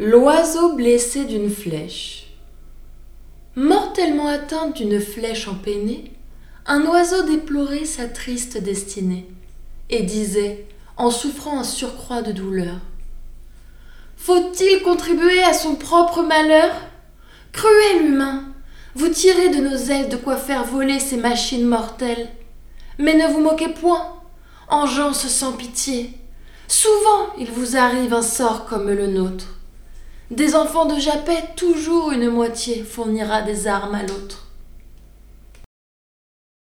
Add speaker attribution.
Speaker 1: L'oiseau blessé d'une flèche. Mortellement atteint d'une flèche empennée, un oiseau déplorait sa triste destinée et disait, en souffrant un surcroît de douleur Faut-il contribuer à son propre malheur? Cruel humain, vous tirez de nos ailes de quoi faire voler ces machines mortelles. Mais ne vous moquez point, engeance sans pitié. Souvent il vous arrive un sort comme le nôtre. Des enfants de Japet, toujours une moitié fournira des armes à l'autre.